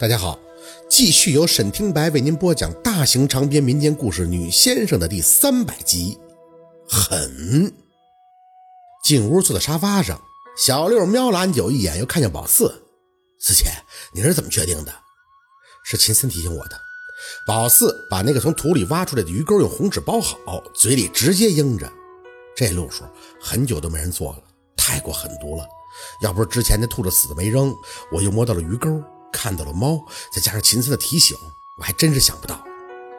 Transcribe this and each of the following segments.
大家好，继续由沈听白为您播讲大型长篇民间故事《女先生》的第三百集。狠！进屋坐在沙发上，小六瞄了安九一眼，又看见宝四。四姐，你是怎么确定的？是秦森提醒我的。宝四把那个从土里挖出来的鱼钩用红纸包好，嘴里直接应着。这路数很久都没人做了，太过狠毒了。要不是之前那兔子死的没扔，我又摸到了鱼钩。看到了猫，再加上秦森的提醒，我还真是想不到。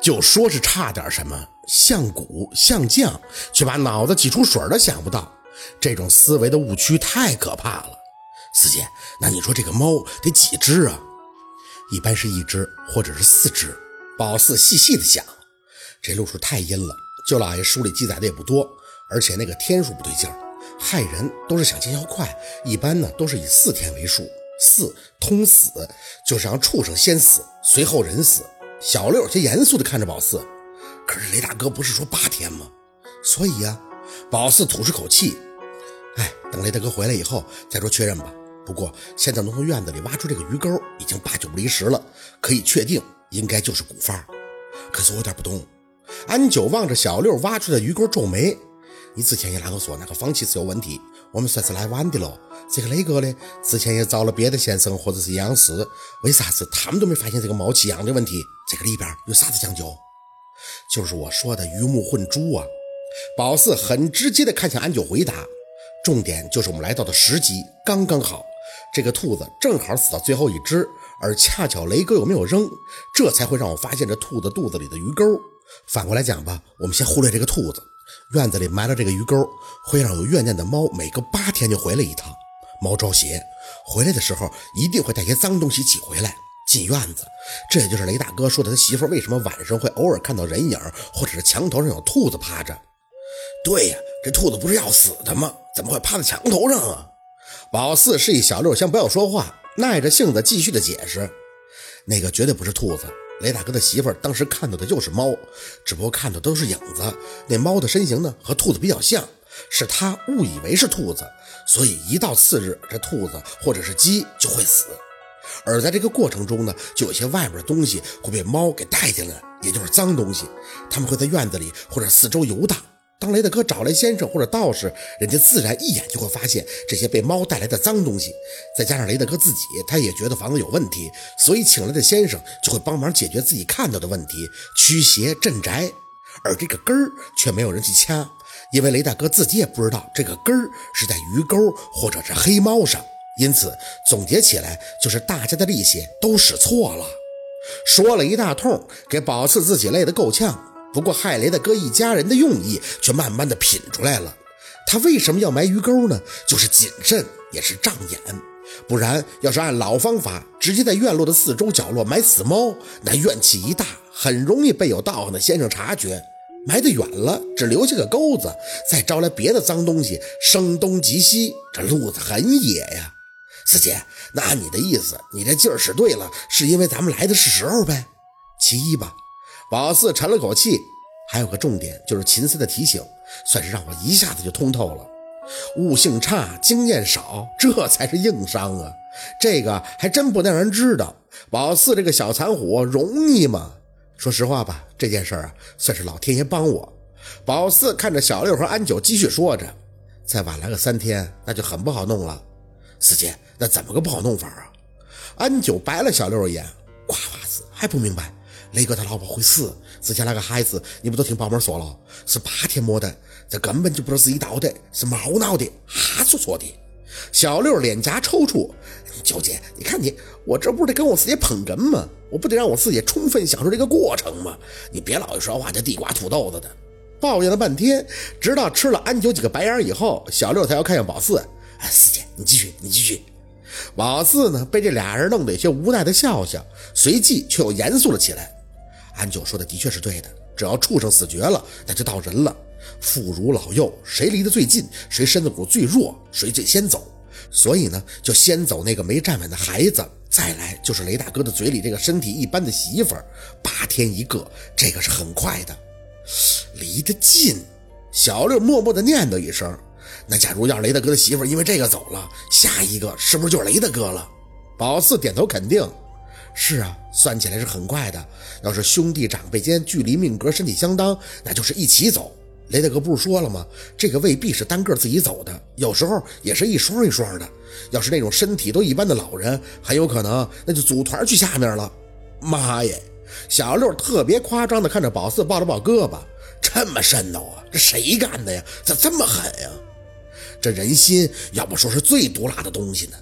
就说是差点什么像骨像将，却把脑子挤出水都想不到。这种思维的误区太可怕了。四姐，那你说这个猫得几只啊？一般是一只或者是四只。宝四细细的想，这路数太阴了。舅老爷书里记载的也不多，而且那个天数不对劲儿，害人都是想见效快，一般呢都是以四天为数。四通死就是让畜生先死，随后人死。小六有些严肃地看着宝四，可是雷大哥不是说八天吗？所以呀，宝四吐出口气，哎，等雷大哥回来以后再说确认吧。不过现在能从院子里挖出这个鱼钩已经八九不离十了，可以确定应该就是古方。可是我有点不懂。安九望着小六挖出的鱼钩皱眉，你之前也拉我说那个方器是有问题，我们算是来晚的喽。这个雷哥呢，之前也找了别的先生或者是样师，为啥子他们都没发现这个猫气样的问题？这个里边有啥子讲究？就是我说的鱼目混珠啊！宝四很直接的看向安九回答，重点就是我们来到的时机刚刚好，这个兔子正好死到最后一只，而恰巧雷哥又没有扔，这才会让我发现这兔子肚子里的鱼钩。反过来讲吧，我们先忽略这个兔子，院子里埋了这个鱼钩，会让有怨念的猫每隔八天就回来一趟。猫招邪，回来的时候一定会带些脏东西起回来进院子。这也就是雷大哥说的，他媳妇为什么晚上会偶尔看到人影，或者是墙头上有兔子趴着。对呀，这兔子不是要死的吗？怎么会趴在墙头上啊？宝四示意小六先不要说话，耐着性子继续的解释。那个绝对不是兔子，雷大哥的媳妇儿当时看到的就是猫，只不过看到都是影子。那猫的身形呢，和兔子比较像。是他误以为是兔子，所以一到次日，这兔子或者是鸡就会死。而在这个过程中呢，就有些外面的东西会被猫给带进来，也就是脏东西。它们会在院子里或者四周游荡。当雷大哥找来先生或者道士，人家自然一眼就会发现这些被猫带来的脏东西。再加上雷大哥自己，他也觉得房子有问题，所以请来的先生就会帮忙解决自己看到的问题，驱邪镇宅。而这个根儿却没有人去掐。因为雷大哥自己也不知道这个根儿是在鱼钩或者是黑猫上，因此总结起来就是大家的力气都使错了。说了一大通，给宝四自己累得够呛。不过害雷的哥一家人的用意却慢慢的品出来了。他为什么要埋鱼钩呢？就是谨慎，也是障眼。不然要是按老方法，直接在院落的四周角落埋死猫，那怨气一大，很容易被有道行的先生察觉。埋得远了，只留下个钩子，再招来别的脏东西，声东击西，这路子很野呀。四姐，那你的意思，你这劲儿使对了，是因为咱们来的是时候呗？其一吧。宝四沉了口气，还有个重点，就是秦四的提醒，算是让我一下子就通透了。悟性差，经验少，这才是硬伤啊。这个还真不能让人知道。宝四这个小残虎容易吗？说实话吧，这件事儿啊，算是老天爷帮我。宝四看着小六和安九，继续说着：“再晚来个三天，那就很不好弄了。”四姐，那怎么个不好弄法啊？安九白了小六一眼：“瓜娃子还不明白？雷哥他老婆会死，之前那个孩子你不都听宝妹说了，是八天没的，这根本就不是自己倒的，是猫闹的，哈戳戳的。”小六脸颊抽搐：“九姐，你看你，我这不是得跟我四姐捧哏吗？”我不得让我四姐充分享受这个过程吗？你别老一说话就地瓜土豆子的，抱怨了半天，直到吃了安九几个白眼以后，小六才要看向宝四。哎，四姐，你继续，你继续。宝四呢，被这俩人弄得有些无奈的笑笑，随即却又严肃了起来。安九说的的确是对的，只要畜生死绝了，那就到人了。妇孺老幼，谁离得最近，谁身子骨最弱，谁最先走。所以呢，就先走那个没站稳的孩子，再来就是雷大哥的嘴里这个身体一般的媳妇儿，八天一个，这个是很快的。离得近，小六默默的念叨一声。那假如要是雷大哥的媳妇儿因为这个走了，下一个是不是就是雷大哥了？宝四点头肯定。是啊，算起来是很快的。要是兄弟长辈间距离命格身体相当，那就是一起走。雷大哥不是说了吗？这个未必是单个自己走的，有时候也是一双一双的。要是那种身体都一般的老人，很有可能那就组团去下面了。妈耶！小六特别夸张的看着宝四，抱了抱胳膊，这么瘆得啊？这谁干的呀？咋这么狠呀？这人心要不说是最毒辣的东西呢。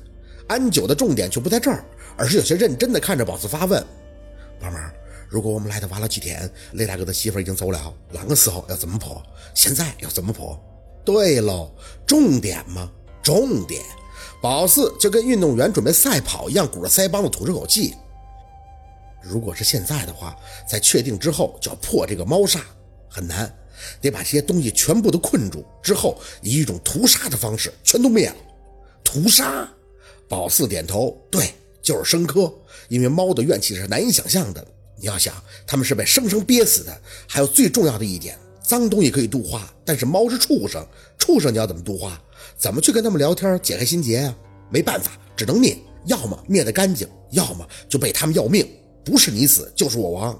安九的重点却不在这儿，而是有些认真的看着宝四发问：“宝妹儿，如果我们来的晚了几天，雷大哥的媳妇已经走了，啷个时候要怎么破？现在要怎么破？对喽，重点吗？重点。宝四就跟运动员准备赛跑一样，鼓着腮帮子吐着口气。如果是现在的话，在确定之后就要破这个猫煞，很难，得把这些东西全部都困住，之后以一种屠杀的方式全都灭了。屠杀？宝四点头，对，就是生科，因为猫的怨气是难以想象的。你要想，他们是被生生憋死的。还有最重要的一点，脏东西可以度化，但是猫是畜生，畜生你要怎么度化？怎么去跟他们聊天解开心结呀？没办法，只能灭，要么灭得干净，要么就被他们要命。不是你死就是我亡，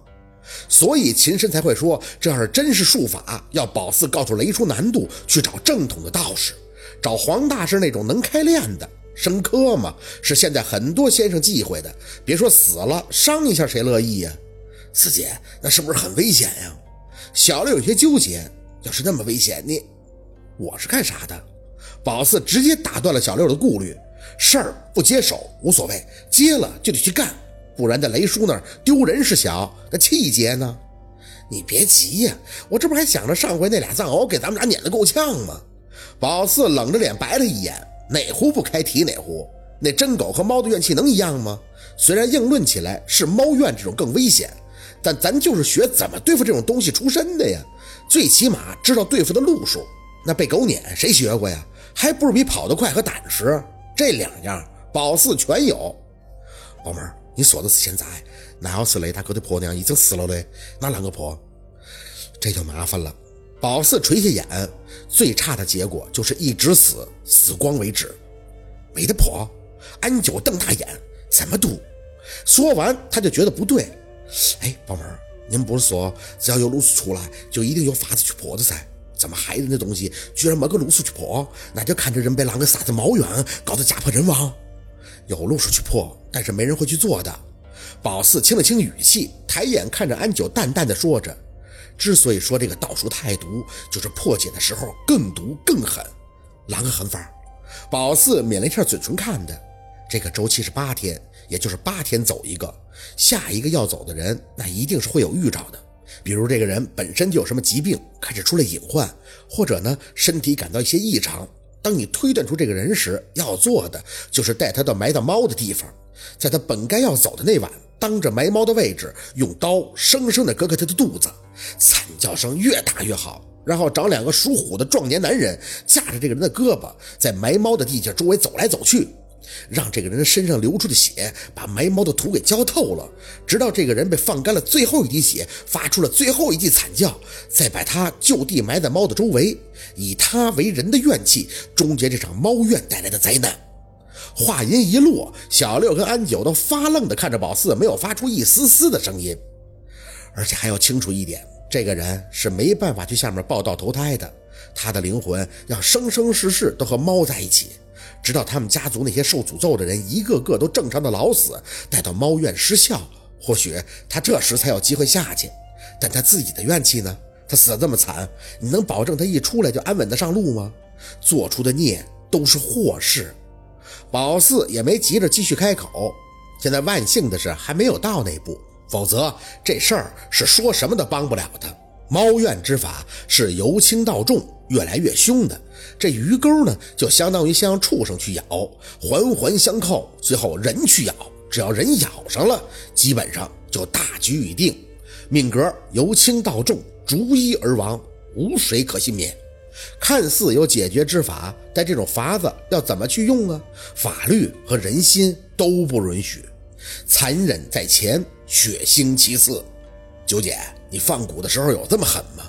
所以秦深才会说，这要是真是术法，要宝四告诉雷叔难度，去找正统的道士，找黄大师那种能开炼的。生科嘛，是现在很多先生忌讳的。别说死了，伤一下谁乐意呀？四姐，那是不是很危险呀？小六有些纠结。要是那么危险，你我是干啥的？宝四直接打断了小六的顾虑。事儿不接手无所谓，接了就得去干。不然在雷叔那儿丢人是小，那气节呢？你别急呀，我这不还想着上回那俩藏獒给咱们俩撵得够呛吗？宝四冷着脸白了一眼，哪壶不开提哪壶。那真狗和猫的怨气能一样吗？虽然硬论起来是猫怨这种更危险，但咱就是学怎么对付这种东西出身的呀，最起码知道对付的路数。那被狗撵谁学过呀？还不是比跑得快和胆识，这两样宝四全有。宝妹儿。你说的是现在，那要是雷大哥的婆娘已经死了嘞，那啷个破？这就麻烦了。宝四垂下眼，最差的结果就是一直死，死光为止，没得破。安九瞪大眼，怎么赌？说完他就觉得不对。哎，宝妹儿，您不是说只要有路数出来，就一定有法子去破的噻？怎么害人的东西，居然没个路数去破，那就看着人被狼给杀的毛远，搞得家破人亡。有路数去破，但是没人会去做的。宝四清了清语气，抬眼看着安九，淡淡的说着：“之所以说这个道术太毒，就是破解的时候更毒更狠。啷个狠法？”宝四抿了一下嘴唇，看的这个周期是八天，也就是八天走一个。下一个要走的人，那一定是会有预兆的，比如这个人本身就有什么疾病，开始出了隐患，或者呢身体感到一些异常。当你推断出这个人时，要做的就是带他到埋到猫的地方，在他本该要走的那晚，当着埋猫的位置，用刀生生的割开他的肚子，惨叫声越大越好。然后找两个属虎的壮年男人，架着这个人的胳膊，在埋猫的地界周围走来走去。让这个人身上流出的血把埋猫的土给浇透了，直到这个人被放干了最后一滴血，发出了最后一记惨叫，再把他就地埋在猫的周围，以他为人的怨气终结这场猫怨带来的灾难。话音一落，小六跟安九都发愣的看着宝四，没有发出一丝丝的声音。而且还要清楚一点，这个人是没办法去下面报道投胎的，他的灵魂要生生世世都和猫在一起。直到他们家族那些受诅咒的人一个个都正常的老死，待到猫怨失效，或许他这时才有机会下去。但他自己的怨气呢？他死得这么惨，你能保证他一出来就安稳的上路吗？做出的孽都是祸事。宝四也没急着继续开口。现在万幸的是还没有到那步，否则这事儿是说什么都帮不了他。猫怨之法是由轻到重，越来越凶的。这鱼钩呢，就相当于像畜生去咬，环环相扣，最后人去咬，只要人咬上了，基本上就大局已定，命格由轻到重，逐一而亡，无谁可幸免。看似有解决之法，但这种法子要怎么去用啊？法律和人心都不允许，残忍在前，血腥其次。九姐，你放蛊的时候有这么狠吗？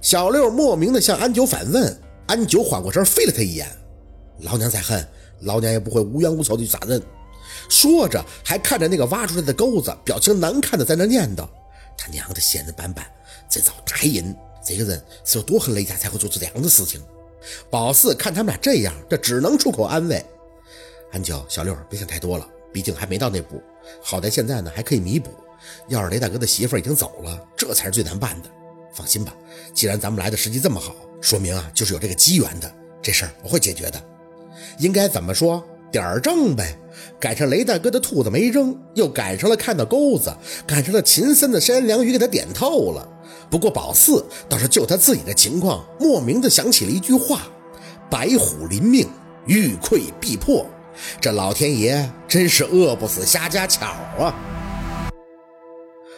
小六莫名的向安九反问。安九缓过神，飞了他一眼。老娘再恨，老娘也不会无缘无故的去杀人。说着还看着那个挖出来的钩子，表情难看的在那念叨：“他娘的仙人板板，这招太阴！这个人是有多恨雷家才会做出这样的事情？”宝四看他们俩这样，这只能出口安慰：“安九、小六，别想太多了，毕竟还没到那步。好在现在呢，还可以弥补。要是雷大哥的媳妇已经走了，这才是最难办的。放心吧，既然咱们来的时机这么好，说明啊，就是有这个机缘的。这事儿我会解决的。应该怎么说？点儿正呗。赶上雷大哥的兔子没扔，又赶上了看到钩子，赶上了秦森的山良鱼给他点透了。不过宝四倒是就他自己的情况，莫名的想起了一句话：“白虎临命，欲溃必破。”这老天爷真是饿不死瞎家巧啊！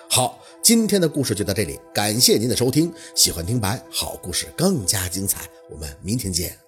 好，今天的故事就到这里，感谢您的收听。喜欢听白好故事更加精彩，我们明天见。